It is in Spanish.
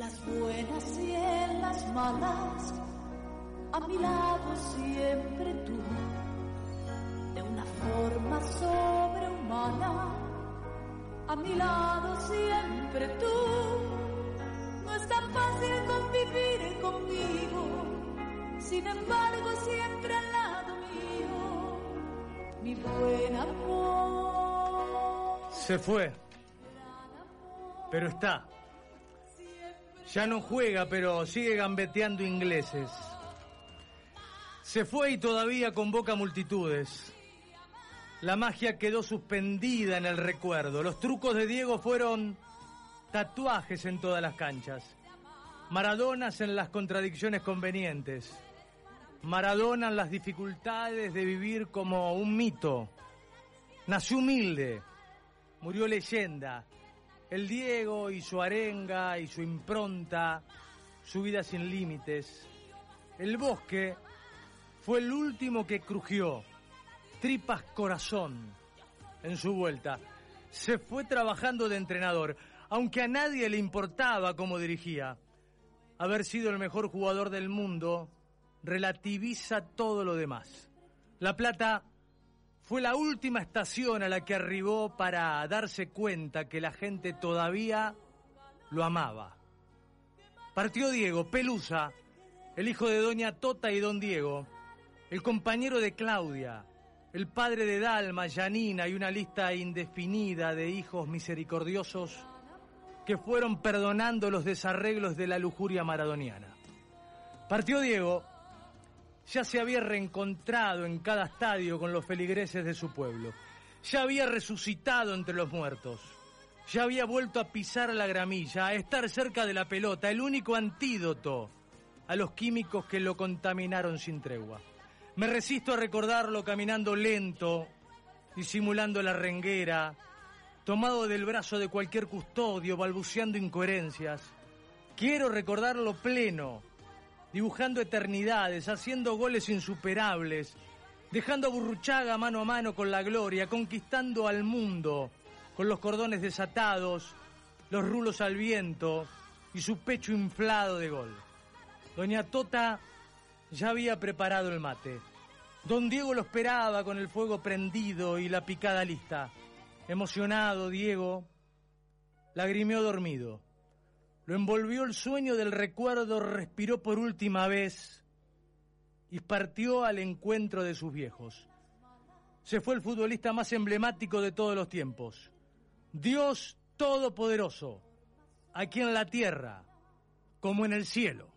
las buenas y en las malas, a mi lado siempre tú, de una forma sobrehumana, a mi lado siempre tú. No es tan fácil convivir conmigo, sin embargo siempre al lado mío, mi buen amor. Se fue, pero está. Ya no juega, pero sigue gambeteando ingleses. Se fue y todavía convoca multitudes. La magia quedó suspendida en el recuerdo. Los trucos de Diego fueron tatuajes en todas las canchas. Maradonas en las contradicciones convenientes. Maradona en las dificultades de vivir como un mito. Nació humilde, murió leyenda, el Diego y su arenga y su impronta, su vida sin límites. El bosque fue el último que crujió, tripas corazón, en su vuelta. Se fue trabajando de entrenador, aunque a nadie le importaba cómo dirigía. Haber sido el mejor jugador del mundo relativiza todo lo demás. La Plata fue la última estación a la que arribó para darse cuenta que la gente todavía lo amaba. Partió Diego, Pelusa, el hijo de doña Tota y don Diego, el compañero de Claudia, el padre de Dalma, Janina y una lista indefinida de hijos misericordiosos que fueron perdonando los desarreglos de la lujuria maradoniana. Partió Diego, ya se había reencontrado en cada estadio con los feligreses de su pueblo. Ya había resucitado entre los muertos. Ya había vuelto a pisar la gramilla, a estar cerca de la pelota, el único antídoto a los químicos que lo contaminaron sin tregua. Me resisto a recordarlo caminando lento, disimulando la renguera, tomado del brazo de cualquier custodio, balbuceando incoherencias. Quiero recordarlo pleno, dibujando eternidades, haciendo goles insuperables, dejando a mano a mano con la gloria, conquistando al mundo con los cordones desatados, los rulos al viento y su pecho inflado de gol. Doña Tota ya había preparado el mate. Don Diego lo esperaba con el fuego prendido y la picada lista. Emocionado, Diego lagrimeó dormido. Lo envolvió el sueño del recuerdo, respiró por última vez y partió al encuentro de sus viejos. Se fue el futbolista más emblemático de todos los tiempos. Dios Todopoderoso, aquí en la tierra como en el cielo.